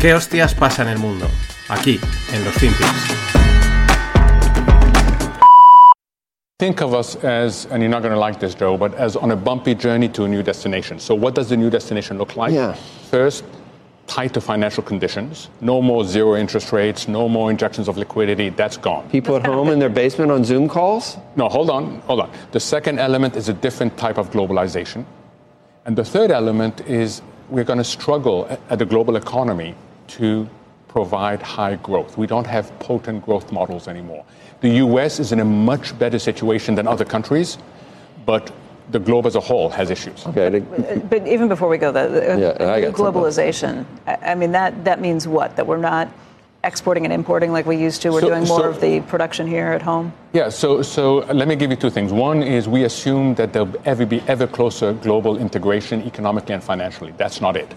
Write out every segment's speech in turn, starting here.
¿Qué hostias pasa en el mundo? Aquí, en los FinPix. Think of us as, and you're not going to like this, Joe, but as on a bumpy journey to a new destination. So, what does the new destination look like? Yeah. First, tighter financial conditions. No more zero interest rates, no more injections of liquidity. That's gone. People at home in their basement on Zoom calls? No, hold on, hold on. The second element is a different type of globalization. And the third element is we're going to struggle at the global economy to provide high growth. We don't have potent growth models anymore. The US is in a much better situation than other countries, but the globe as a whole has issues. Okay. Uh, but even before we go, the, the Yeah, I got something. globalization. I I mean, that that means what? That we're not exporting and importing like we used to. We're So- doing more so- of the production here at home. Yeah, so, so let me give you two things. One is we assume that there'll ever be ever closer global integration economically and financially. That's not it.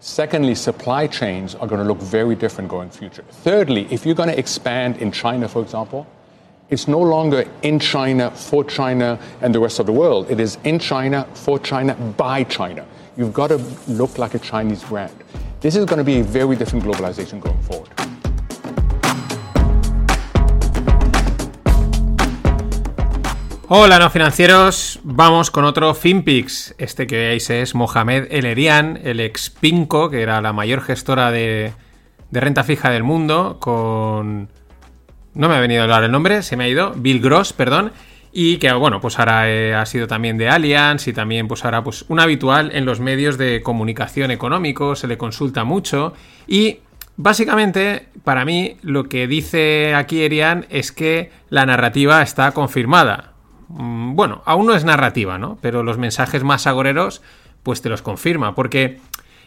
Secondly, supply chains are going to look very different going future. Thirdly, if you're going to expand in China, for example, it's no longer in China, for China, and the rest of the world. It is in China, for China, by China. You've got to look like a Chinese brand. This is going to be a very different globalization going forward. Hola, no financieros. Vamos con otro FinPix. Este que veis es Mohamed El Erian, el ex Pinco, que era la mayor gestora de, de renta fija del mundo, con. No me ha venido a hablar el nombre, se me ha ido. Bill Gross, perdón. Y que, bueno, pues ahora eh, ha sido también de Allianz y también, pues ahora, pues un habitual en los medios de comunicación económico, se le consulta mucho. Y básicamente, para mí, lo que dice aquí Erian es que la narrativa está confirmada. Mm, Bueno, aún no es narrativa, ¿no? Pero los mensajes más agoreros, pues te los confirma, porque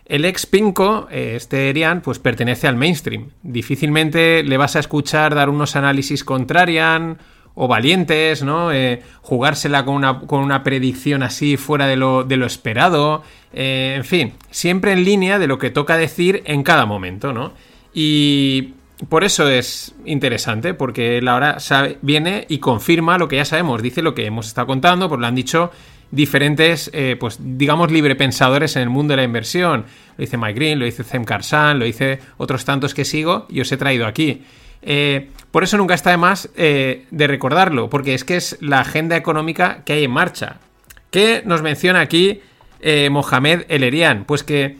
el ex Pinco, eh, este Erian, pues pertenece al mainstream. Difícilmente le vas a escuchar dar unos análisis contrarian o valientes, ¿no? Eh, jugársela con una, con una predicción así fuera de lo, de lo esperado. Eh, en fin, siempre en línea de lo que toca decir en cada momento, ¿no? Y por eso es interesante, porque él ahora sabe- viene y confirma lo que ya sabemos, dice lo que hemos estado contando, pues lo han dicho diferentes, eh, pues digamos, librepensadores en el mundo de la inversión. Lo dice Mike Green, lo dice Zem Karsan, lo dice otros tantos que sigo y os he traído aquí. Eh, por eso nunca está de más eh, de recordarlo, porque es que es la agenda económica que hay en marcha. ¿Qué nos menciona aquí Mohamed El Erian? Pues que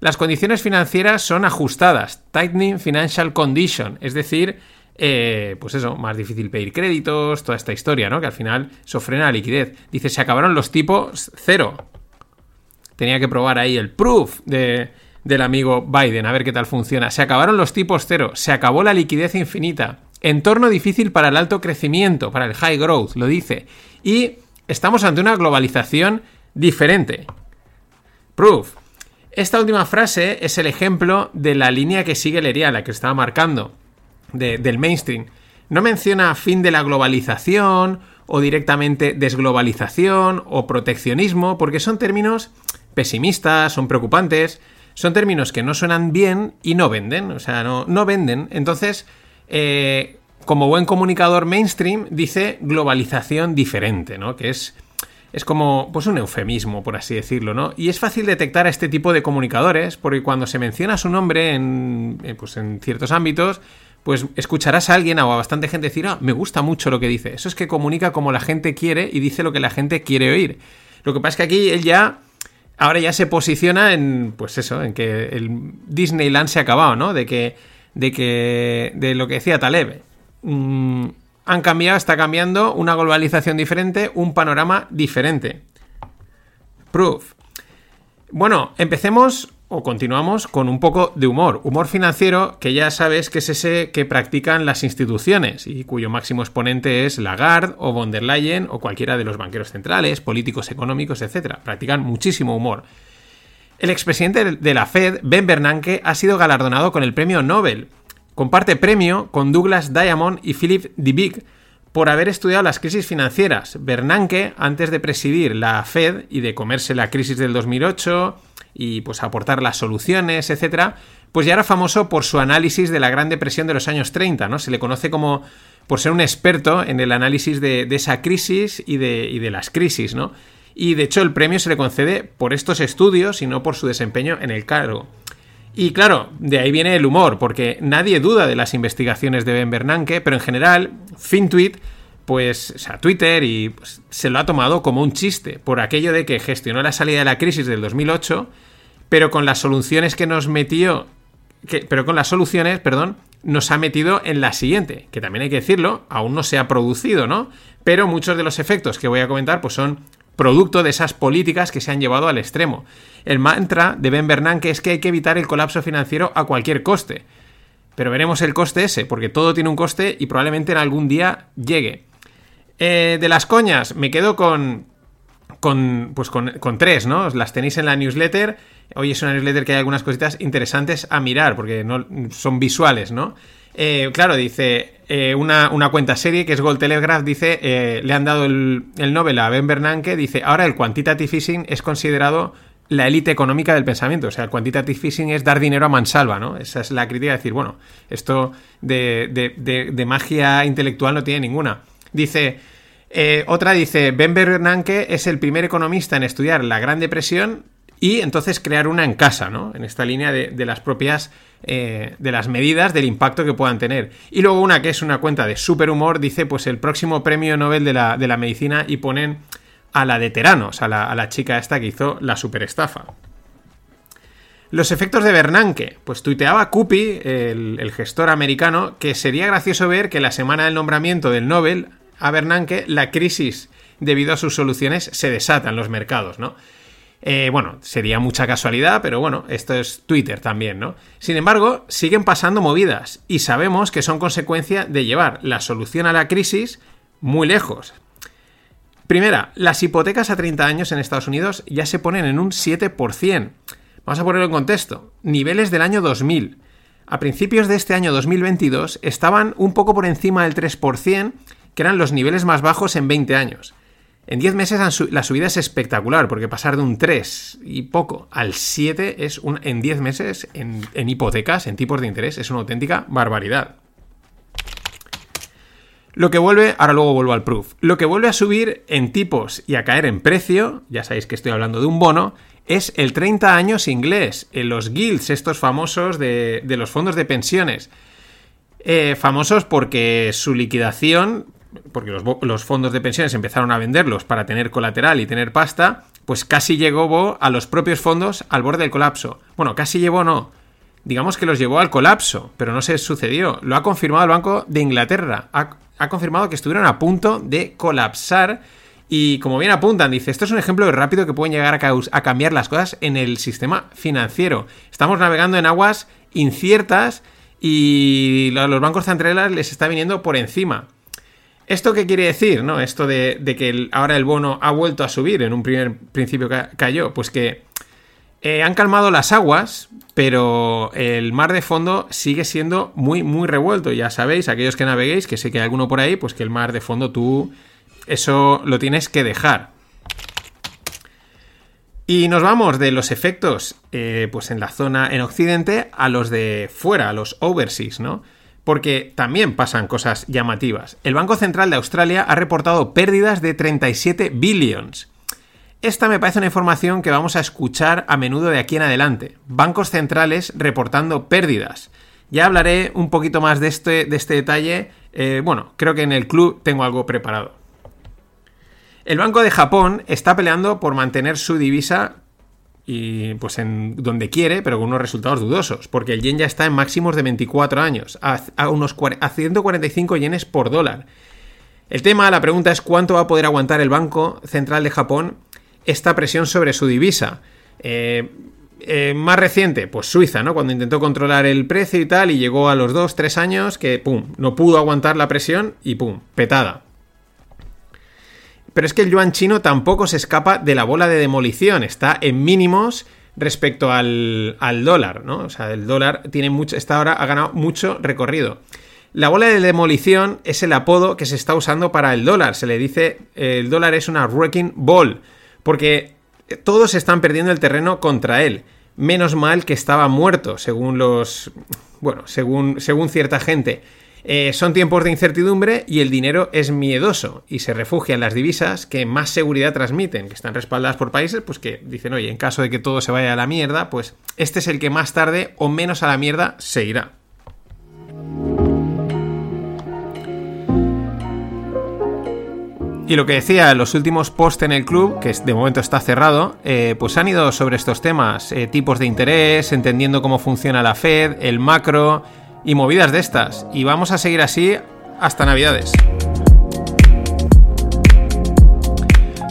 las condiciones financieras son ajustadas, tightening financial condition, es decir, eh, pues eso, más difícil pedir créditos, toda esta historia, ¿no? Que al final eso frena la liquidez. Dice, se acabaron los tipos cero. Tenía que probar ahí el proof de, del amigo Biden, a ver qué tal funciona. Se acabaron los tipos cero, se acabó la liquidez infinita. Entorno difícil para el alto crecimiento, para el high growth, lo dice. Y estamos ante una globalización diferente. Proof. Esta última frase es el ejemplo de la línea que sigue Leria, la que estaba marcando, de- del mainstream. No menciona fin de la globalización o directamente desglobalización o proteccionismo, porque son términos pesimistas, son preocupantes, son términos que no suenan bien y no venden, o sea, no, no venden. Entonces, eh, como buen comunicador mainstream, dice globalización diferente, ¿no? Que es es como pues un eufemismo, por así decirlo, ¿no? Y es fácil detectar a este tipo de comunicadores, porque cuando se menciona su nombre en, eh, pues en ciertos ámbitos, pues escucharás a alguien o a bastante gente decir, ah, me gusta mucho lo que dice. Eso es que comunica como la gente quiere y dice lo que la gente quiere oír. Lo que pasa es que aquí él ya, ahora ya se posiciona en, pues eso, en que el Disneyland se ha acabado, ¿no? De que, de que, de lo que decía Taleb. Mm, han cambiado, está cambiando una globalización diferente, un panorama diferente. Proof. Bueno, empecemos o continuamos con un poco de humor. Humor financiero que ya sabes que es ese que practican las instituciones y cuyo máximo exponente es Lagarde o von der Leyen o cualquiera de los banqueros centrales, políticos económicos, etc. Practican muchísimo humor. El expresidente de la Fed, Ben Bernanke, ha sido galardonado con el premio Nobel. Comparte premio con Douglas Diamond y Philip Dybvig por haber estudiado las crisis financieras. Bernanke, antes de presidir la Fed y de comerse la crisis del 2008 y pues aportar las soluciones, etcétera, pues ya era famoso por su análisis de la Gran Depresión de los años 30, ¿no? Se le conoce como por ser un experto en el análisis de, de esa crisis y de, y de las crisis, ¿no? Y de hecho el premio se le concede por estos estudios y no por su desempeño en el cargo. Y claro, de ahí viene el humor, porque nadie duda de las investigaciones de Ben Bernanke, pero en general, FinTweet, pues, o sea, Twitter y pues, se lo ha tomado como un chiste, por aquello de que gestionó la salida de la crisis del 2008, pero con las soluciones que nos metió, que, pero con las soluciones, perdón, nos ha metido en la siguiente, que también hay que decirlo, aún no se ha producido, ¿no? Pero muchos de los efectos que voy a comentar, pues son producto de esas políticas que se han llevado al extremo. El mantra de Ben Bernanke es que hay que evitar el colapso financiero a cualquier coste. Pero veremos el coste ese, porque todo tiene un coste y probablemente en algún día llegue. Eh, de las coñas, me quedo con, con, pues con, con, tres, ¿no? Las tenéis en la newsletter. Hoy es una newsletter que hay algunas cositas interesantes a mirar, porque no, son visuales, ¿no? Eh, claro, dice eh, una, una, cuenta serie que es Gold Telegraph, dice, eh, le han dado el, el Nobel a Ben Bernanke, dice, ahora el quantitative easing es considerado la élite económica del pensamiento. O sea, el quantitative easing es dar dinero a mansalva, ¿no? Esa es la crítica de decir, bueno, esto de, de, de, de magia intelectual no tiene ninguna. Dice, otra dice, Ben Bernanke es el primer economista en estudiar la Gran Depresión y entonces crear una en casa, ¿no? En esta línea de, las propias, eh, de las medidas, del impacto que puedan tener. Y luego una que es una cuenta de super humor, dice, pues el próximo premio Nobel de la, de la medicina y ponen a la de Teranos, a la, a la chica esta que hizo la superestafa. Los efectos de Bernanke. Pues tuiteaba Cupi, el, el, gestor americano, que sería gracioso ver que la semana del nombramiento del Nobel a Bernanke, la crisis debido a sus soluciones se desata en los mercados, ¿no? Eh, bueno, sería mucha casualidad, pero bueno, esto es Twitter también, ¿no? Sin embargo, siguen pasando movidas y sabemos que son consecuencia de llevar la solución a la crisis muy lejos. Primera, las hipotecas a 30 años en Estados Unidos ya se ponen en un 7%. Vamos a ponerlo en contexto. Niveles del año 2000. A principios de este año 2022 estaban un poco por encima del 3%, que eran los niveles más bajos en 20 años. En 10 meses la subida es espectacular, porque pasar de un 3 y poco al 7 es un, en 10 meses en, hipotecas, en tipos de interés, es una auténtica barbaridad. Lo que vuelve, ahora luego vuelvo al proof, lo que vuelve a subir en tipos y a caer en precio, ya sabéis que estoy hablando de un bono, es el 30 años inglés, en los guilds, estos famosos de, de los fondos de pensiones. Eh, famosos porque su liquidación porque los, fondos de pensiones empezaron a venderlos para tener colateral y tener pasta, pues casi llegó a los propios fondos al borde del colapso. Bueno, casi llevó no. Digamos que los llevó al colapso, pero no se sucedió. Lo ha confirmado el Banco de Inglaterra. Ha, confirmado que estuvieron a punto de colapsar. Y como bien apuntan, dice, esto es un ejemplo de rápido que pueden llegar a, a cambiar las cosas en el sistema financiero. Estamos navegando en aguas inciertas y los bancos centrales les está viniendo por encima. ¿Esto qué quiere decir? ¿no? Esto de, de, que ahora el bono ha vuelto a subir, en un primer principio ca cayó, pues que eh, han calmado las aguas, pero el mar de fondo sigue siendo muy, muy revuelto. Ya sabéis, aquellos que naveguéis, que sé que hay alguno por ahí, pues que el mar de fondo tú eso lo tienes que dejar. Y nos vamos de los efectos, eh, pues en la zona en Occidente, a los de fuera, a los overseas, ¿no? Porque también pasan cosas llamativas. El Banco Central de Australia ha reportado pérdidas de 37 billions. Esta me parece una información que vamos a escuchar a menudo de aquí en adelante. Bancos centrales reportando pérdidas. Ya hablaré un poquito más de este, de este detalle. Eh, bueno, creo que en el club tengo algo preparado. El Banco de Japón está peleando por mantener su divisa y pues en donde quiere, pero con unos resultados dudosos, porque el yen ya está en máximos de 24 años, a, a unos a 145 yenes por dólar. El tema, la pregunta es cuánto va a poder aguantar el Banco Central de Japón esta presión sobre su divisa. Eh, eh, más reciente, pues Suiza, ¿no? Cuando intentó controlar el precio y tal, y llegó a los 2-3 años que, pum, no pudo aguantar la presión y, pum, petada. Pero es que el yuan chino tampoco se escapa de la bola de demolición, está en mínimos respecto al, al dólar, ¿no? O sea, el dólar tiene mucho, esta hora ha ganado mucho recorrido. La bola de demolición es el apodo que se está usando para el dólar. Se le dice el dólar es una wrecking ball, porque todos están perdiendo el terreno contra él. Menos mal que estaba muerto, según los. Bueno, según, según cierta gente. Eh, son tiempos de incertidumbre y el dinero es miedoso y se refugia en las divisas que más seguridad transmiten, que están respaldadas por países pues que dicen, oye, en caso de que todo se vaya a la mierda, pues este es el que más tarde o menos a la mierda se irá. Y lo que decía, los últimos posts en el club, que de momento está cerrado, eh, pues han ido sobre estos temas, eh, tipos de interés, entendiendo cómo funciona la Fed, el macro y movidas de estas. Y vamos a seguir así hasta Navidades.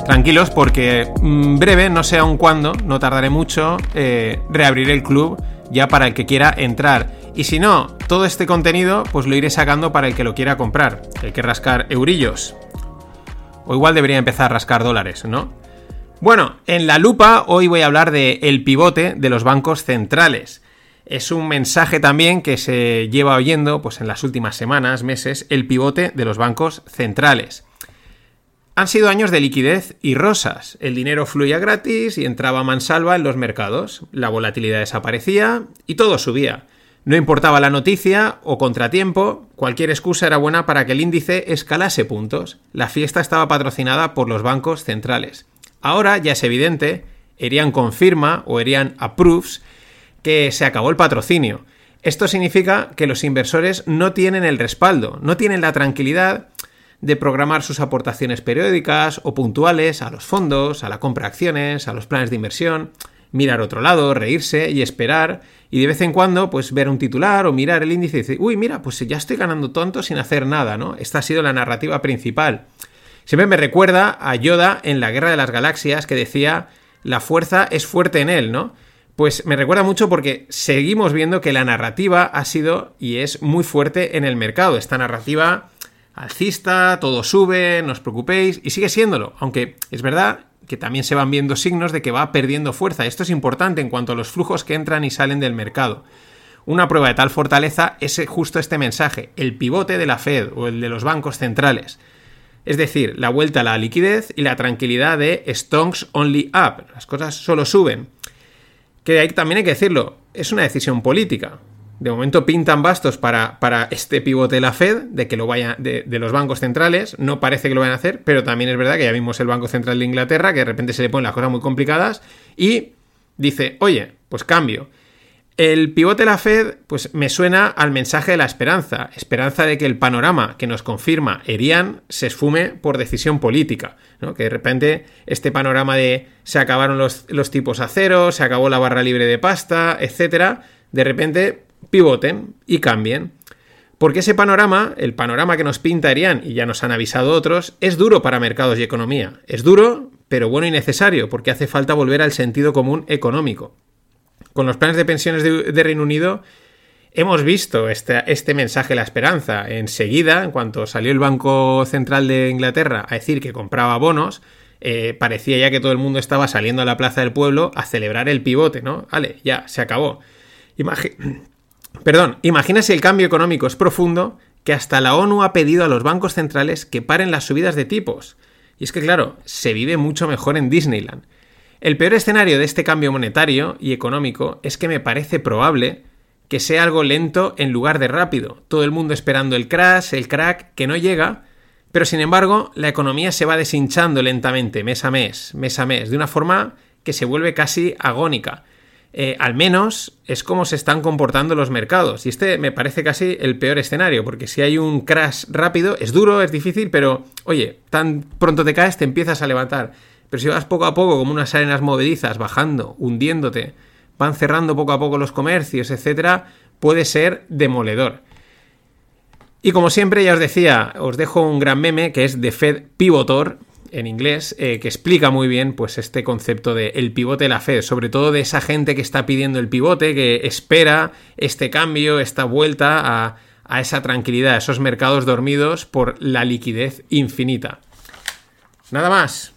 Tranquilos porque mm, breve, no sé aún cuándo, no tardaré mucho, eh, reabriré el club ya para el que quiera entrar. Y si no, todo este contenido pues lo iré sacando para el que lo quiera comprar, el que rascar eurillos. O igual debería empezar a rascar dólares, ¿no? Bueno, en la lupa hoy voy a hablar de el pivote de los bancos centrales. Es un mensaje también que se lleva oyendo pues, en las últimas semanas, meses, el pivote de los bancos centrales. Han sido años de liquidez y rosas. El dinero fluía gratis y entraba mansalva en los mercados. La volatilidad desaparecía y todo subía. No importaba la noticia o contratiempo, cualquier excusa era buena para que el índice escalase puntos. La fiesta estaba patrocinada por los bancos centrales. Ahora ya es evidente, Erian confirma o Erian approves que se acabó el patrocinio. Esto significa que los inversores no tienen el respaldo, no tienen la tranquilidad de programar sus aportaciones periódicas o puntuales a los fondos, a la compra de acciones, a los planes de inversión mirar otro lado, reírse y esperar, y de vez en cuando, pues ver un titular o mirar el índice y decir, uy, mira, pues ya estoy ganando tonto sin hacer nada, ¿no? Esta ha sido la narrativa principal. Siempre me recuerda a Yoda en la Guerra de las Galaxias que decía, la fuerza es fuerte en él, ¿no? Pues me recuerda mucho porque seguimos viendo que la narrativa ha sido y es muy fuerte en el mercado. Esta narrativa alcista, todo sube, no os preocupéis, y sigue siéndolo, aunque es verdad que también se van viendo signos de que va perdiendo fuerza. Esto es importante en cuanto a los flujos que entran y salen del mercado. Una prueba de tal fortaleza es justo este mensaje, el pivote de la Fed o el de los bancos centrales. Es decir, la vuelta a la liquidez y la tranquilidad de Stonks Only Up. Las cosas solo suben. Que ahí también hay que decirlo, es una decisión política. De momento pintan bastos para, para este pivote de la Fed, de que lo vaya, de, los bancos centrales. No parece que lo vayan a hacer, pero también es verdad que ya vimos el Banco Central de Inglaterra, que de repente se le ponen las cosas muy complicadas y dice, oye, pues cambio. El pivote de la Fed, pues me suena al mensaje de la esperanza. Esperanza de que el panorama que nos confirma Erian se esfume por decisión política. ¿no? Que de repente este panorama de se acabaron los, tipos a cero, se acabó la barra libre de pasta, etcétera, de repente pivoten y cambien. Porque ese panorama, el panorama que nos pinta Erian y ya nos han avisado otros, es duro para mercados y economía. Es duro, pero bueno y necesario, porque hace falta volver al sentido común económico. Con los planes de pensiones de, Reino Unido hemos visto este, este, mensaje la esperanza. Enseguida, en cuanto salió el Banco Central de Inglaterra a decir que compraba bonos, eh, parecía ya que todo el mundo estaba saliendo a la Plaza del Pueblo a celebrar el pivote, ¿no? Vale, ya, se acabó. Perdón, imagina si el cambio económico es profundo que hasta la ONU ha pedido a los bancos centrales que paren las subidas de tipos. Y es que claro, se vive mucho mejor en Disneyland. El peor escenario de este cambio monetario y económico es que me parece probable que sea algo lento en lugar de rápido. Todo el mundo esperando el crash, el crack, que no llega, pero sin embargo la economía se va deshinchando lentamente, mes a mes, mes a mes, de una forma que se vuelve casi agónica. Eh, al menos es como se están comportando los mercados. Y este me parece casi el peor escenario, porque si hay un crash rápido, es duro, es difícil, pero oye, tan pronto te caes, te empiezas a levantar. Pero si vas poco a poco, como unas arenas movedizas, bajando, hundiéndote, van cerrando poco a poco los comercios, etcétera, puede ser demoledor. Y como siempre, ya os decía, os dejo un gran meme que es de Fed Pivotor, en inglés eh, que explica muy bien pues este concepto de el pivote de la Fed, sobre todo de esa gente que está pidiendo el pivote, que espera este cambio, esta vuelta a, a esa tranquilidad, a esos mercados dormidos por la liquidez infinita. Nada más.